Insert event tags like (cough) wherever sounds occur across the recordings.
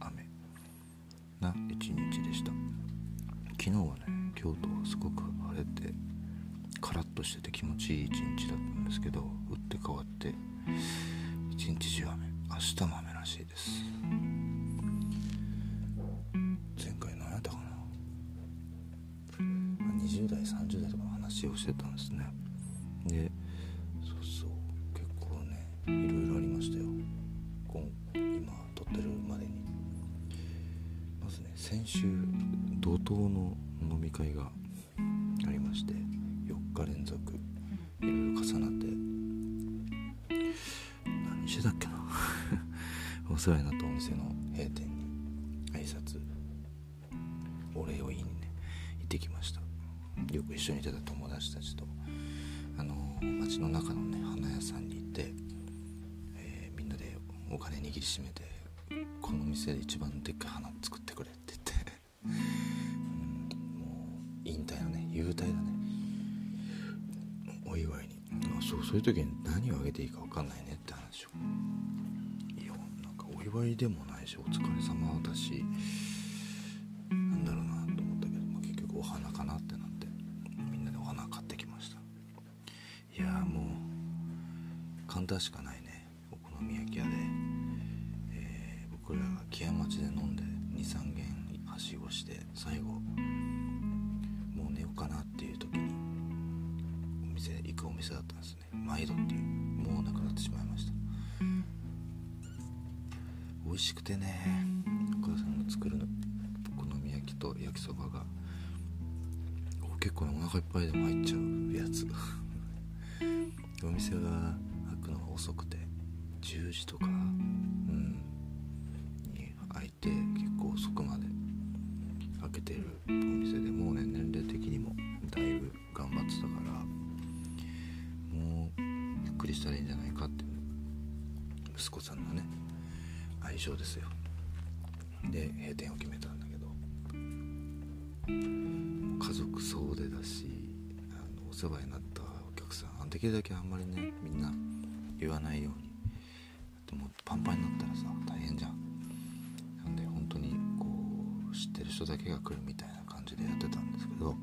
雨。な一日でした。昨日はね京都はすごく晴れてカラッとしてて気持ちいい一日だったんですけど打って変わって一日中雨。明日も雨らしいです。前回何やったかな。20代30代とかの話をしてたんですね。で先週怒涛の飲み会がありまして4日連続いろいろ重なって何してたっけな？(laughs) お世話になったお店の閉店に挨拶お礼を言いにね行ってきました。よく一緒にいてた友達たちとあの街の中のね花屋さんに行って、えーみんなでお金握りしめてこの店で一番でっかい花作そういう時に何をあげていいか分かんないねって話を。いやなんかお祝いでもないしお疲れ様だしなんだろうなと思ったけど、まあ、結局お花かなってなってみんなでお花買ってきました。いやもう簡単しかないね。お好み焼き屋で、えー僕らが木屋町で飲んで23軒はしごして最後もう寝ようかなっていう時にお店行くお店だったんです。毎度っていうもうなくなってしまいました。美味しくてねお母さんの作るのお好み焼きと焼きそばが結構ねお腹いっぱいでも入っちゃうやつ。(laughs) お店が開くのが遅くて10時とか世話になったお客さん。できるだけあんまりねみんな言わないように。でもパンパンになったらさ大変じゃん。なんで本当にこう知ってる人だけが来るみたいな感じでやってたんですけど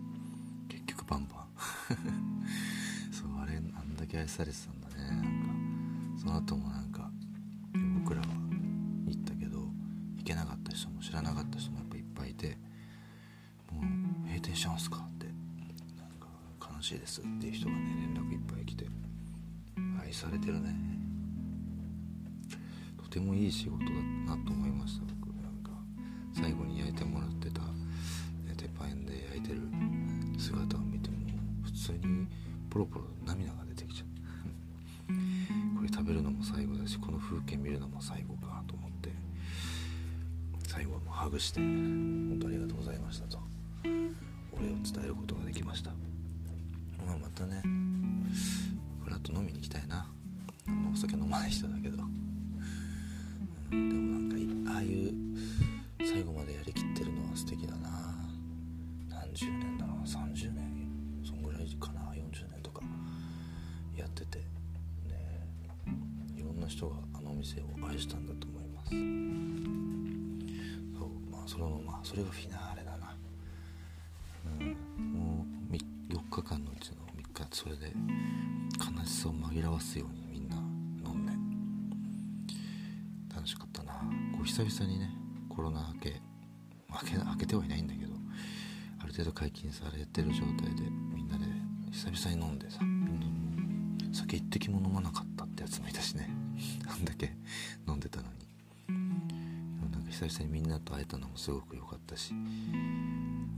結局パンパン。(laughs) そうあれあんだけ愛されてたんだねなんか。その後もなんかしいですっていう人がね連絡いっぱい来て愛されてるね。とてもいい仕事だなと思いました僕。なんか最後に焼いてもらってたね鉄板で焼いてる姿を見ても普通にポロポロ涙が出てきちゃう。(laughs) これ食べるのも最後だしこの風景見るのも最後かと思って最後はもうハグして本当ありがとうございましたとお礼を伝えることができました。まあまたねフラッと飲みに行きたいな。あんまお酒飲まない人だけど、うん、でもなんかああいう最後までやりきってるのは素敵だな。何十年だろう30年そんぐらいかな40年とかやってて。ねいろんな人があのお店を愛したんだと思います。そうまあそれもまあそれがフィナそれで悲しさを紛らわすようにみんな飲んで。楽しかったな。こう久々にねコロナ明け明け明けてはいないんだけどある程度解禁されてる状態でみんなで久々に飲んでさ酒一滴も飲まなかったってやつもいたしね。(laughs) あんだけ飲んでたのに。なんか久々にみんなと会えたのもすごく良かったし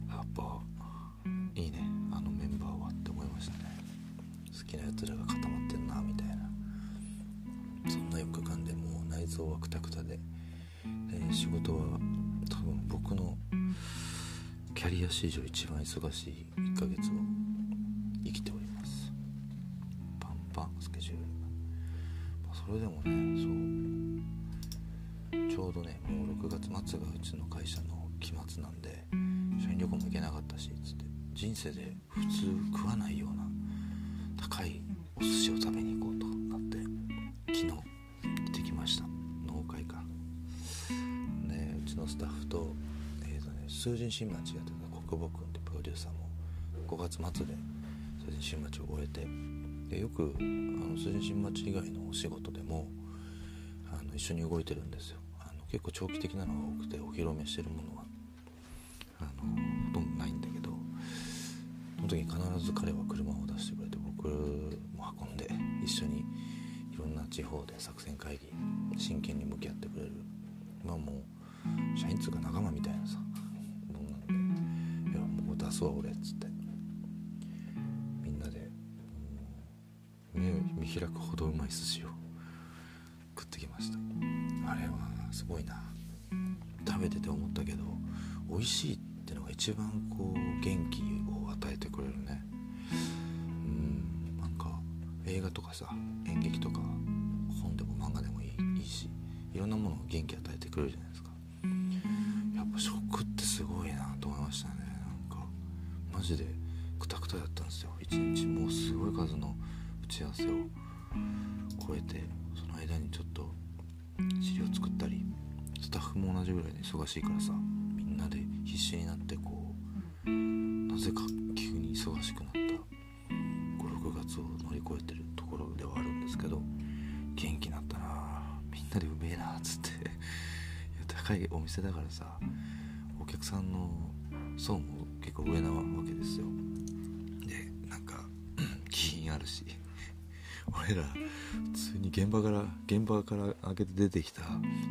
やっぱいいね。きなやつらが固まってんなみたいな。そんな4日間でもう内臓はクタクタで。で仕事は多分僕のキャリア史上一番忙しい1ヶ月を生きております。パンパンスケジュール、まあ、それでもねそう。ちょうどねもう6月末がうちの会社の期末なんで社員旅行も行けなかったしつって。人生で普通食わないような高いお寿司を食べに行こうとなって昨日行ってきました。農会館ねうちのスタッフと,、えーとね、数人新町やってた国母君ってプロデューサーも5月末で数人新町を終えてでよくあの数人新町以外のお仕事でもあの一緒に動いてるんですよ。あの結構長期的なのが多くてお披露目してるものはあのほとんどないんだけどその時に必ず彼は車を出しても運んで一緒にいろんな地方で作戦会議真剣に向き合ってくれる。まあもう社員通が仲間みたいなさもんなんで「いやもう出すわ俺」っつって。みんなで目見開くほどうまい寿司を (laughs) 食ってきました。あれはすごいな。食べてて思ったけど美味しいってのが一番こう元気さ演劇とか本でも漫画でもいいしいろんなものを元気与えてくれるじゃないですか。やっぱ食ってすごいなと思いましたね。なんかマジでクタクタだったんですよ。一日もうすごい数の打ち合わせを超えてその間にちょっと資料作ったりスタッフも同じぐらいで忙しいからさみんなで必死になってこうなぜか急に忙しくなった。56月を乗り越えてる。ですけど元気になったなみんなでうめえなっつっていや高いお店だからさお客さんの層も結構上なわけですよ。でなんか (clears throat) 気品あるし俺ら普通に現場から現場から開けて出てきた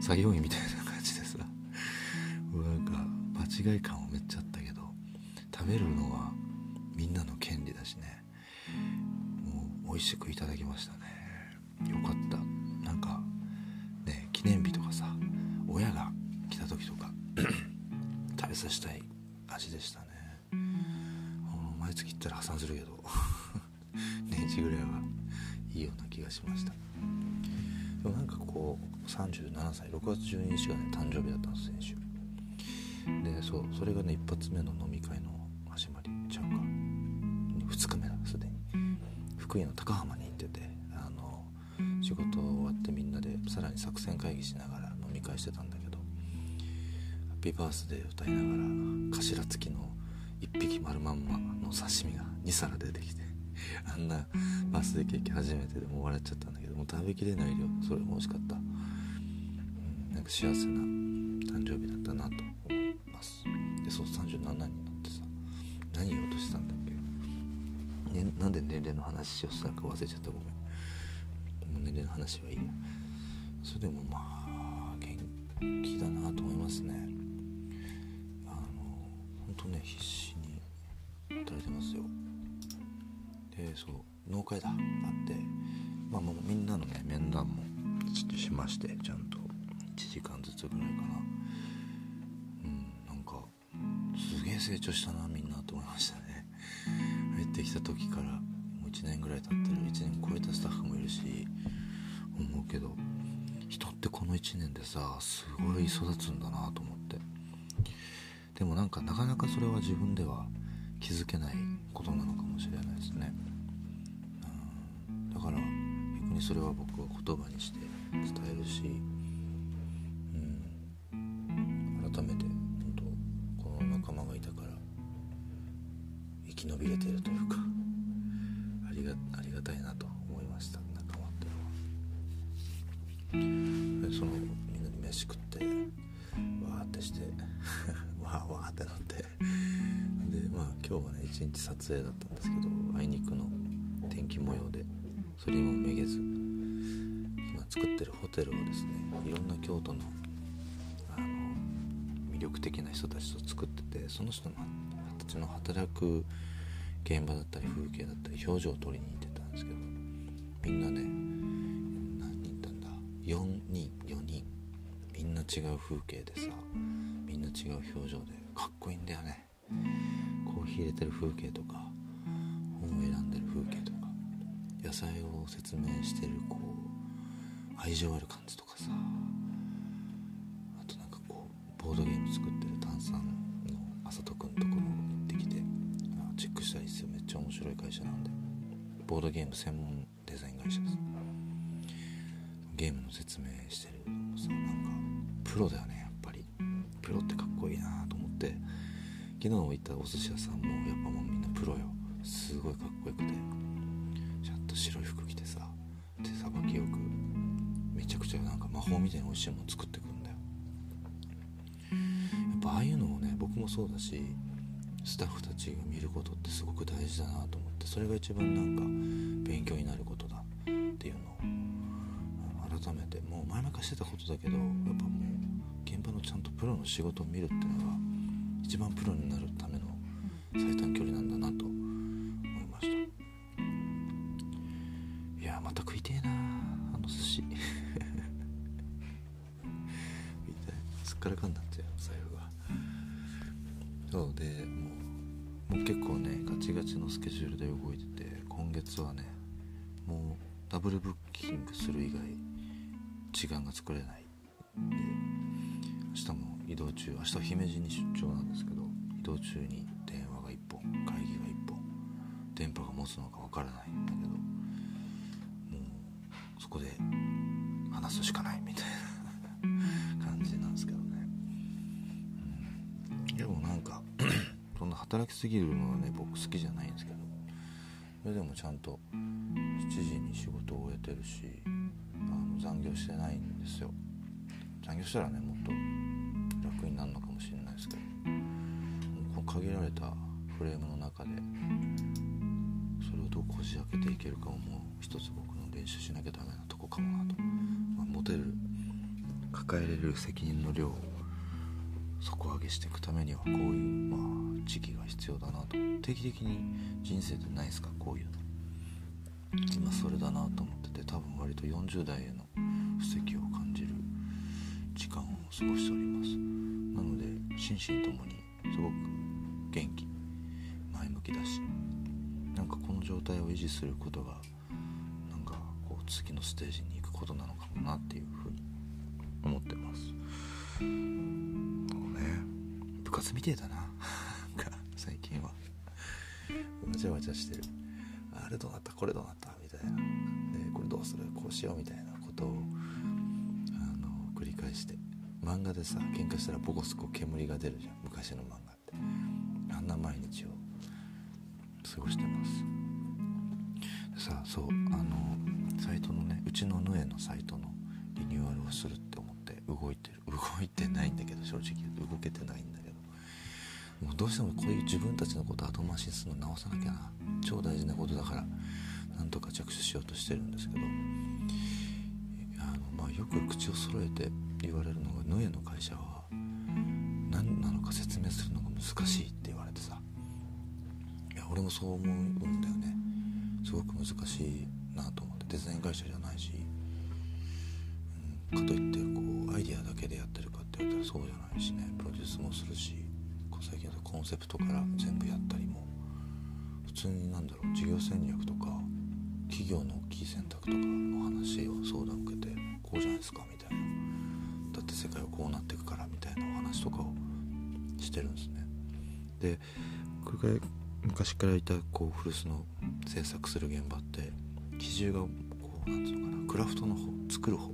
作業員みたいな感じでさなんか間違い感をめっちゃあったけど食べるのはみんなの権利だしね。もう美味しくいただきましたね。よかった。なんかね記念日とかさ親が来た時とか (clears throat) 食べさせたい味でしたね。うん。毎月行ったら破産するけど (laughs) 年一ぐらいはいいような気がしました。でもなんかこう37歳6月12日がね誕生日だったんです先週。でそうそれがね一発目の飲み会の始まりちゃうか2日目だすでに。福井の高浜に仕事終わってみんなでさらに作戦会議しながら飲み会してたんだけど「ハッピーバースデー」歌いながら頭付きの1匹丸まんまの刺身が2皿出てきて (laughs) あんなバースデーケーキ初めてでもう笑っちゃったんだけどもう食べきれない量それも美味しかった、うん、なんか幸せな誕生日だったなと思います。でそう37になってさ何言おうとしたんだっけ、ね、なんで年齢の話をしたか忘れちゃった。ごめん。話はいい。やそれでもまあ元気だなと思いますね。あの本当ね必死に働いてますよ。でそう農会だ。あって。まあもうみんなのね面談もしましてちゃんと。1時間ずつぐらいかな。うんなんかすげえ成長したなみんなと思いましたね。入ってきた時から。もう1年ぐらい経ってる。1年超えたスタッフもいるし。思うけど人ってこの1年でさすごい育つんだなと思って。でもなんかなかなかそれは自分では気づけないことなのかもしれないですね。だから逆にそれは僕は言葉にして伝えるし、影だったんですけどあいにくの天気模様でそれにもめげず今作ってるホテルをですねいろんな京都のあの魅力的な人たちと作っててその人たちの働く現場だったり風景だったり表情を撮りに行ってたんですけどみんなね何人いたんだ？4人4人。みんな違う風景でさみんな違う表情でかっこいいんだよね。コーヒー入れてる風景とかを選んでる風景とか野菜を説明してるこう愛情ある感じとかさ。あとなんかこうボードゲーム作ってる炭酸のあさとくんところ行ってきてチェックしたりすよめっちゃ面白い会社なんでボードゲーム専門デザイン会社です。ゲームの説明してるさなんかプロだよねやっぱり。プロってかっこいいなと思って昨日行ったお寿司屋さんもやっぱもうごいかっこよくて。ちゃんと白い服着てさ手さばきよくめちゃくちゃなんか魔法みたいに美味しいもの作ってくるんだよ。やっぱああいうのをね僕もそうだしスタッフたちが見ることってすごく大事だなと思ってそれが一番なんか勉強になることだっていうのを改めてもう前々かしてたことだけどやっぱもう現場のちゃんとプロの仕事を見るっていうのが一番プロになるための最短距離なんだなとねガチガチのスケジュールで動いてて今月はねもうダブルブッキングする以外時間が作れない。で明日も移動中明日姫路に出張なんですけど移動中に電話が1本会議が1本電波が持つのかわからないんだけどもうそこで話すしかないみたいな。働きすぎるのはね僕好きじゃないんですけど。それでもちゃんと7時に仕事を終えてるしあの残業してないんですよ。残業したらねもっと楽になるのかもしれないですけど。限られたフレームの中でそれをどうこじ開けていけるかをもう一つ僕の練習しなきゃダメなとこかもなと、まあ、持てる抱えれる責任の量を底上げしていくためにはこういう、まあ、時期が必要だなと。定期的に人生でないですか？こういうの。今それだなと思ってて多分割と40代への布石を感じる時間を過ごしております。なので心身ともにすごく元気前向きだしなんかこの状態を維持することがなんかこう次のステージに行くことなのかもなっていうふうに思って活みてえだな。最近は。わちゃわちゃしてる。あれどうなった？これどうなった？みたいな。でこれどうする？こうしようみたいなことをあの繰り返して。漫画でさ喧嘩したらボコスコ煙が出るじゃん。昔の漫画って。あんな毎日を過ごしてます。でさそうあのサイトのねうちのヌエのサイトのリニューアルをするって思って動いてる。動いてないんだけど正直動けてないんだけど。もうどうしてもこういう自分たちのこと後回しにするの直さなきゃな。超大事なことだから。なんとか着手しようとしてるんですけど。あの、まあ、よく口を揃えて言われるのがヌエの会社は何なのか説明するのが難しいって言われてさ。いや俺もそう思うんだよね。すごく難しいなと思って。デザイン会社じゃないし、うん、かといってこうアイデアだけでやってるかって言われたらそうじゃないしね。プロデュースもするし。最近だとコンセプトから全部やったりも普通になんだろう事業戦略とか企業の大きい選択とかの話を相談受けてこうじゃないですかみたいな。だって世界はこうなっていくからみたいなお話とかをしてるんですね。でこれから昔からいたこう古巣の制作する現場って比重がこうなんつうのかなクラフトの方作る方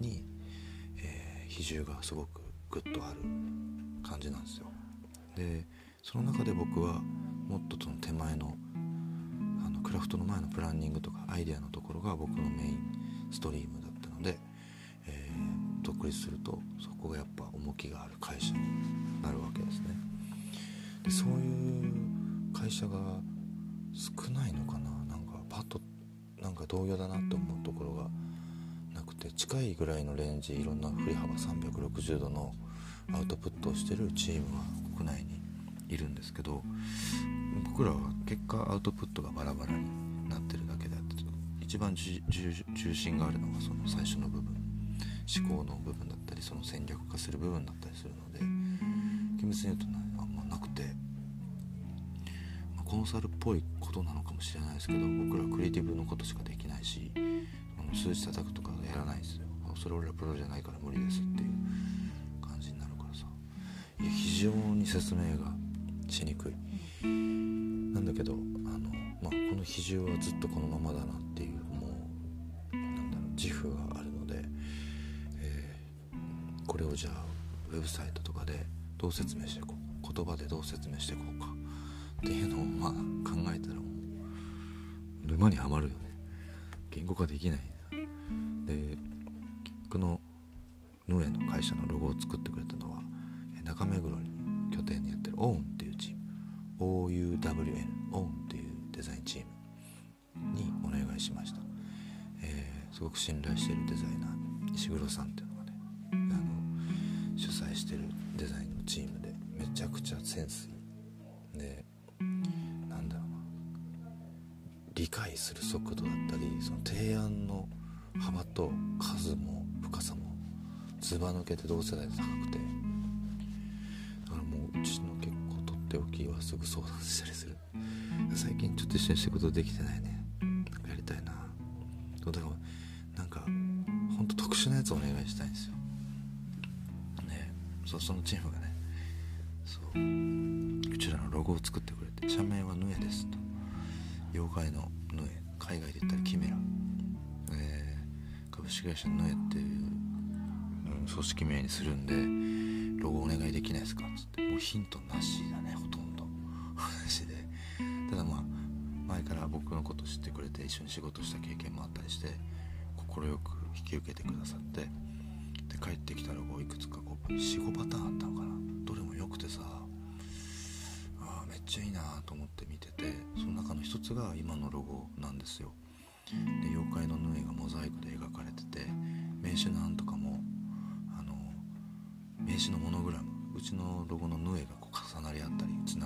に、えー、比重がすごくグッとある感じなんですよでその中で僕はもっとその手前のあのクラフトの前のプランニングとかアイデアのところが僕のメインストリームだったので、えー、独立するとそこがやっぱ重きがある会社になるわけですね。でそういう会社が少ないのかな。なんかパッとなんか同様だなって思うところがなくて近いぐらいのレンジいろんな振り幅360度のアウトプットをしてるチームは内にいるんですけど僕らは結果アウトプットがバラバラになってるだけであって一番重心があるのがその最初の部分思考の部分だったりその戦略化する部分だったりするので厳密に言うとあんまなくて、まあ、コンサルっぽいことなのかもしれないですけど僕らクリエイティブのことしかできないし数字叩くとかやらないんですよ。それ俺らプロじゃないから無理ですっていう。非常に説明がしにくい。なんだけどあの、まあ、この比重はずっとこのままだなっていうもうなんだろう自負があるので、えー、これをじゃあウェブサイトとかでどう説明していこう言葉でどう説明していこうかっていうのをまあ考えたらもう沼にはまるよね。言語化できない。でこのヌエの会社のロゴを作ってくれたのは中目黒に拠点にやってるオウンっていうチーム OUWN オンっていうデザインチームにお願いしました、えー、すごく信頼してるデザイナー石黒さんっていうのがねあの主催してるデザインのチームでめちゃくちゃセンスいい。でなんだろうな。理解する速度だったりその提案の幅と数も深さもずば抜けて同世代で高くてはすぐ相談したりする最近ちょっと一緒に仕事できてないね。やりたいな。だからなんかほんと特殊なやつお願いしたいんですよ。ね。そうそのチームがね。そう。うちらのロゴを作ってくれて社名はヌエですと。妖怪のヌエ。海外で言ったらキメラ、えー、株式会社ヌエっていう組織名にするんでロゴお願いできないですかっつって。もうヒントなしだねほとんど。ただまあ前から僕のこと知ってくれて一緒に仕事した経験もあったりして快く引き受けてくださってで帰ってきたロゴいくつか45パターンあったのかな。どれも良くてさあめっちゃいいなと思って見ててその中の一つが今のロゴなんですよ。で妖怪の縫いがモザイクで描かれてて名刺なんとかもあの名刺のモノグラムうちのロゴのヌエがこう重なり合ったりつな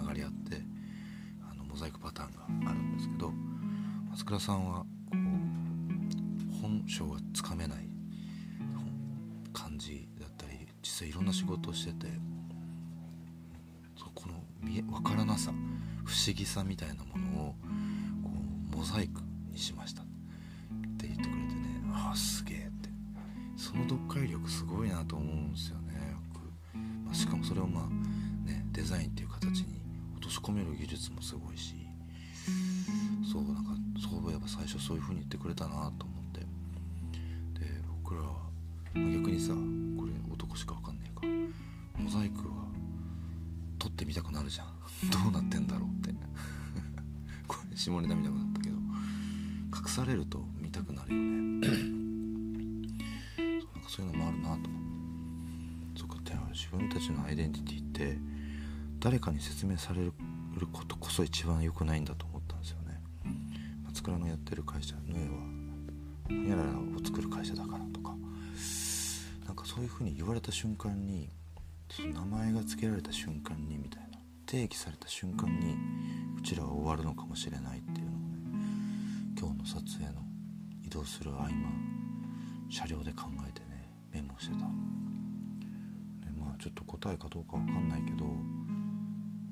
倉さんは本性がつかめない感じだったり実際いろんな仕事をしててこの見え分からなさ不思議さみたいなものをこうモザイクにしました。って言ってくれてねああすげえって。その読解力すごいなと思うんですよねまあしかもそれをまあねデザインっていう形に落とし込める技術もすごいし。そうなんかそういえば最初そういう風に言ってくれたなと思って。で僕らは、逆にさこれ男しか分かんねえか。モザイクは撮ってみたくなるじゃん。(laughs) どうなってんだろうって。(laughs) これ下ネタ見たくなったけど。隠されると見たくなるよね。(clears throat) そうなんかそういうのもあるなと思って。そっか。自分たちのアイデンティティって誰かに説明されることこそ一番良くないんだと思ったんですよね松倉のやってる会社ヌエは。ホニャララを作る会社だからとか。なんかそういうふうに言われた瞬間に名前が付けられた瞬間にみたいな。定義された瞬間にうちらは終わるのかもしれないっていうのをね今日の撮影の移動する合間車両で考えてねメモしてた。まあちょっと答えかどうかわかんないけど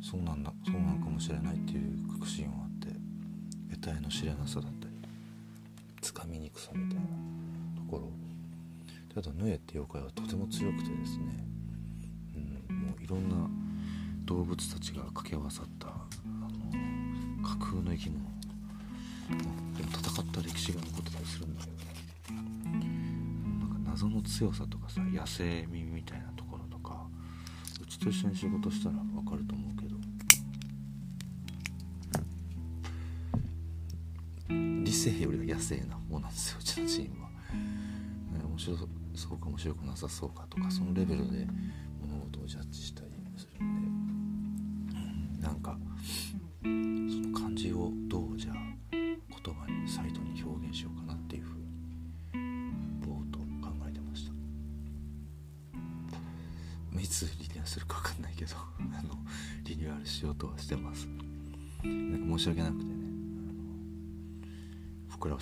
そうなんだそうなのかもしれないっていう確信は得体の知れなさだったりつかみにくさみたいなところ。ただヌエって妖怪はとても強くてですね、うん、もういろんな動物たちが掛け合わさったあの架空の生き物。でも戦った歴史が残ってたりするんだけどなんか謎の強さとかさ野生味みたいなところとかうちと一緒に仕事したら分かると思う。けど理性よりは野生な方なんですようちのチームは、ね、面白そうか面白くなさそうかとかそのレベルで物事をジャッジしたりするんで、うん、なんか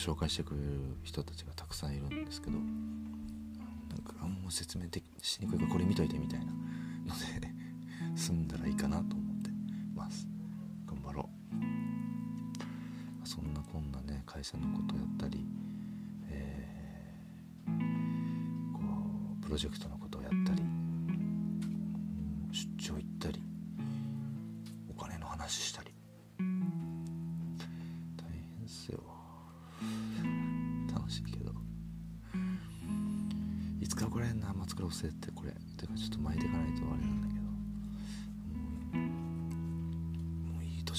紹介してくれる人たちがたくさんいるんですけどなんかあんま説明でしにくいからこれ見といてみたいなので (laughs) 済んだらいいかなと思ってます。頑張ろう。そんなこんなね会社のことやったり、えー、こうプロジェクトの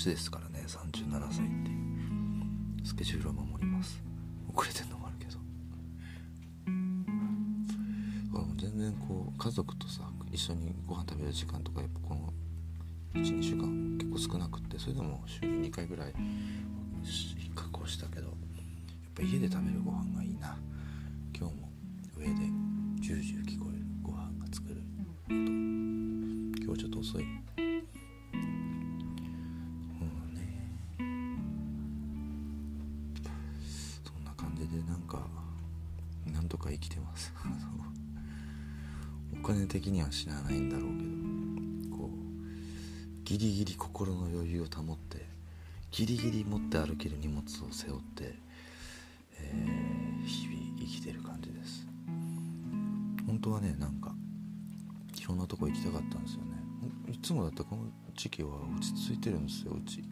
ですからね37歳っていう。スケジュールは守ります。遅れてんのもあるけど。全然こう家族とさ一緒にご飯食べる時間とかやっぱこの12週間結構少なくってそれでも週に2回ぐらい確保したけどやっぱ家で食べるご飯がいいな。今日も上でジュージュー聞こえるご飯が作る今日ちょっと遅い。か生きてます。(laughs) お金的には死なないんだろうけど。こうギリギリ心の余裕を保ってギリギリ持って歩ける荷物を背負って、えー、日々生きてる感じです。本当はねなんかいろんなとこ行きたかったんですよね。いつもだったこの時期は落ち着いてるんですようち。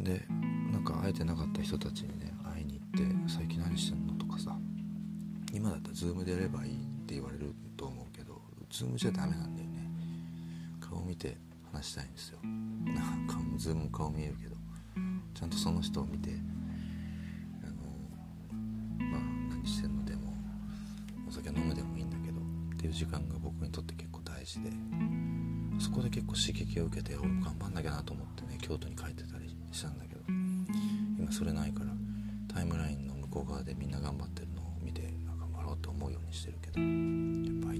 でなんか会えてなかった人たちにね会いに行って「最近何してんの?」今だったら Zoom でやればいいって言われると思うけど Zoom じゃダメなんだよね。顔見て話したいんですよ。なんかズーム顔見えるけど。ちゃんとその人を見てあのまあ何してんのでもお酒飲むでもいいんだけどっていう時間が僕にとって結構大事でそこで結構刺激を受けて俺も頑張んなきゃなと思ってね京都に帰ってたりしたんだけど今それないからタイムラインの向こう側でみんな頑張ってって思うようにしてるけどやっ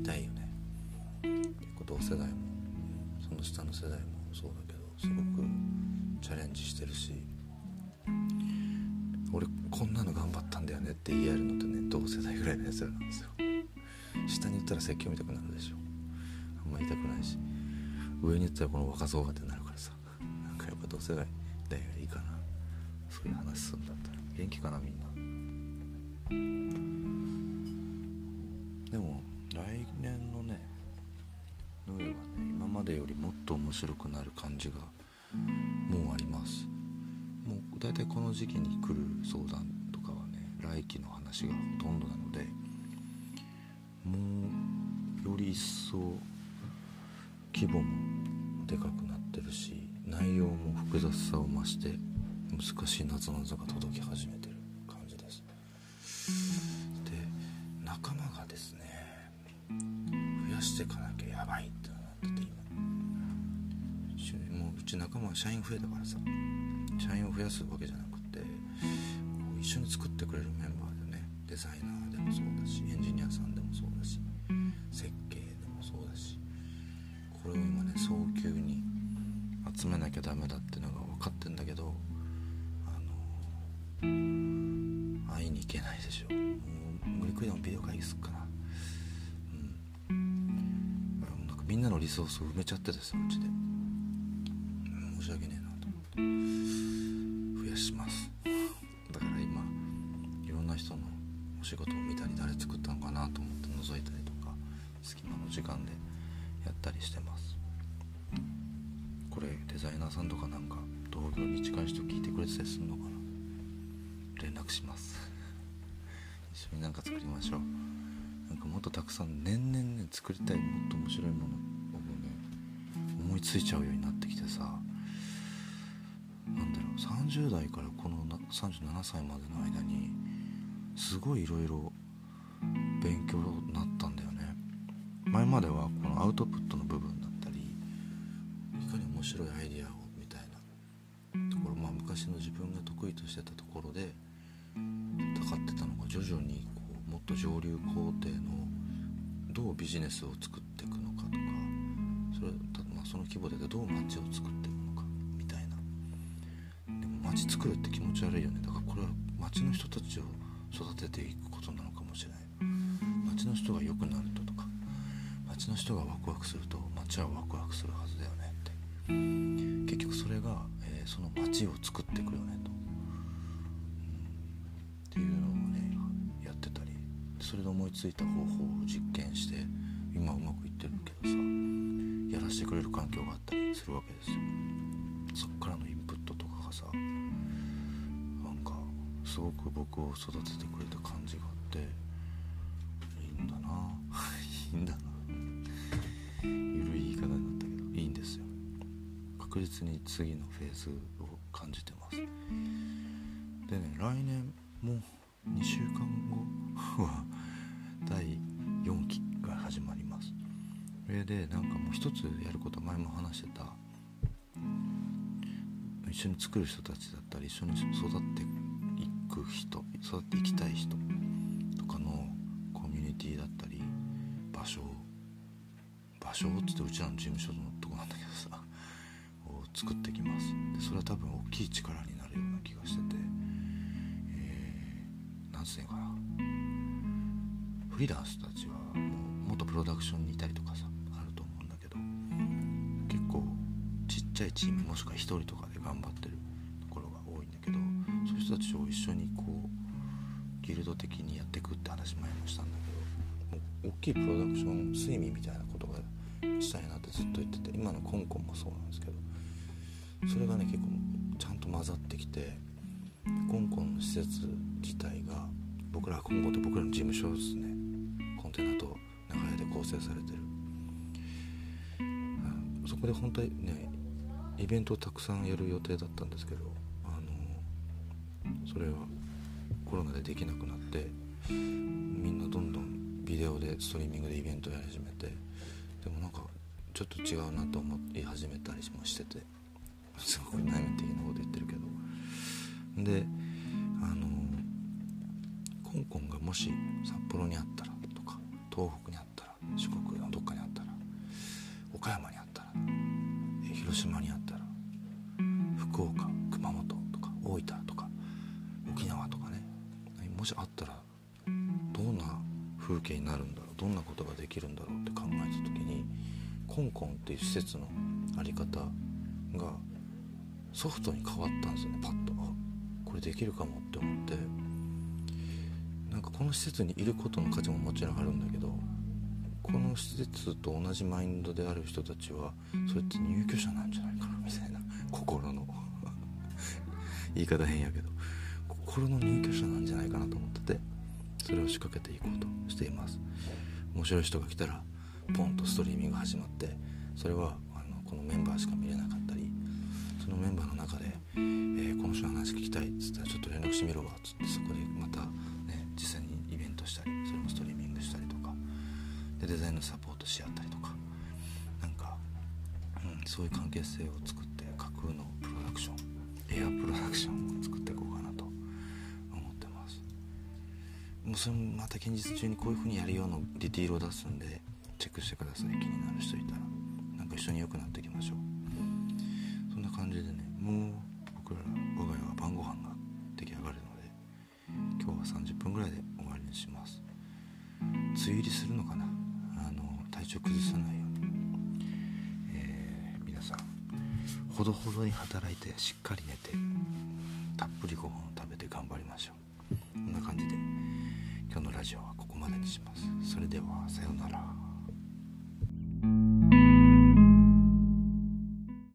ぱ会いよね。結構同世代もその下の世代もそうだけどすごくチャレンジしてるし俺こんなの頑張ったんだよねって言い合えるのってね同世代ぐらいのやつらなんですよ。下に言ったら説教見たくなるでしょ。あんま言いたくないし。上に言ったらこの若造がってなるからさ。なんかやっぱ同世代だよりいいかな。そういう話するんだったら。元気かなみんな。でも来年のねノエはね今までよりもっと面白くなる感じがもうあります。もう大体この時期に来る相談とかはね来期の話がほとんどなのでもうより一層規模もでかくなってるし内容も複雑さを増して難しい夏の座が届き始めてる感じです。していかなきゃやばいってなってて今。もううち仲間は社員増えたからさ。社員を増やすわけじゃなくて一緒に作ってくれるメンバーでね。デザイナーでもそうだしエンジニアさんでもそうだし設計でもそうだし。これを今ね早急に集めなきゃダメだっていうのが分かってんだけどあの会いに行けないでしょ。もう無理くりでもビデオ会議すっかな。んなんかみんなのリソースを埋めちゃっててさうちで。申し訳ねえなと。思って増やします。だから今いろんな人のお仕事を見たり誰作ったのかなと思って覗いたりとか隙間の時間でやったりしてます。これデザイナーさんとかなんか同業に近い人聞いてくれてたりするのかな。連絡します。一緒になんか作りましょう。なんかもっとたくさん年々ね作りたいもっと面白いものをね思いついちゃうようになってきてさ。なんだろう30代からこの37歳までの間にすごいいろいろ勉強になったんだよね。前まではこのアウトプットの部分だったりいかに面白いアイディアをみたいなところまあ昔の自分が得意としてたところで戦ってたのが徐々にこうもっと上流工程のどうビジネスを作っていくのかとかそれ、まあ、その規模でどう街を作っていくのかみたいな。でも街作るって気持ち悪いよね。だからこれは街の人たちを育てていくことなのかもしれない。街の人が良くなるととか街の人がワクワクすると街はワクワクするはずだよねって。結局それが、えー、その街を作っていくよねと、うん、っていうのをねやってたりそれで思いついた方法を実験して今うまくやらせてくれる環境があったりするわけですよ。そっからのインプットとかがさなんかすごく僕を育ててくれた感じがあっていいんだな。いいんだな。ゆるい言い方になったけどいいんですよ。確実に次のフェーズを感じてます。でね来年も2週間れでなんかもう一つやること前も話してた。一緒に作る人たちだったり一緒に育っていく人育っていきたい人とかのコミュニティだったり場所場所っつってうちらの事務所のとこなんだけどさ (laughs) を作ってきます。でそれは多分大きい力になるような気がしてて。えー、なんつうのかな。フリーランスたちはもう元プロダクションにいたりとかちゃいチームもしくは1人とかで頑張ってるところが多いんだけどそういう人たちを一緒にこうギルド的にやっていくって話前もしたんだけどもう大きいプロダクション睡眠みたいなことがしたいなってずっと言ってて今のコンコンもそうなんですけどそれがね結構ちゃんと混ざってきてコンコンの施設自体が僕らコンコンって僕らの事務所ですね。コンテナと長屋で構成されてる、そこで本当にねイベントをたくさんやる予定だったんですけどあのそれはコロナでできなくなってみんなどんどんビデオでストリーミングでイベントやり始めてでもなんかちょっと違うなと思い始めたりもしててすごい内面的なこと言ってるけど。であのコンコンがもし札幌にあったらとか東北にあったら四国のどっかにあったら岡山にあったら広島にあったら福岡熊本とか大分とか沖縄とかね。もしあったらどんな風景になるんだろうどんなことができるんだろうって考えた時にコンコンっていう施設の在り方がソフトに変わったんですよねパッと。あこれできるかもって思って。なんかこの施設にいることの価値ももちろんあるんだけどこの施設と同じマインドである人たちはそれって入居者なんじゃないかなみたいな心の。言い方変やけど心の入居者なんじゃないかなと思っててそれを仕掛けていこうとしています。面白い人が来たらポンとストリーミング始まってそれはあのこのメンバーしか見れなかったりそのメンバーの中で、えー、この人の話聞きたいっつったらちょっと連絡してみろわっつってそこでまたね実際にイベントしたりそれもストリーミングしたりとかでデザインのサポートし合ったりとかなんか、うん、そういう関係性を作って架空のプロダクションエアプロダクションを作っていこうかなと思ってます。もうそれもまた近日中にこういう風にやるようなディティールを出すんでチェックしてください。気になる人いたら。なんか一緒に良くなっていきましょう。どほどに働いてしっかり寝てたっぷりご飯を食べて頑張りましょう。こんな感じで今日のラジオはここまでにします。それではさようなら。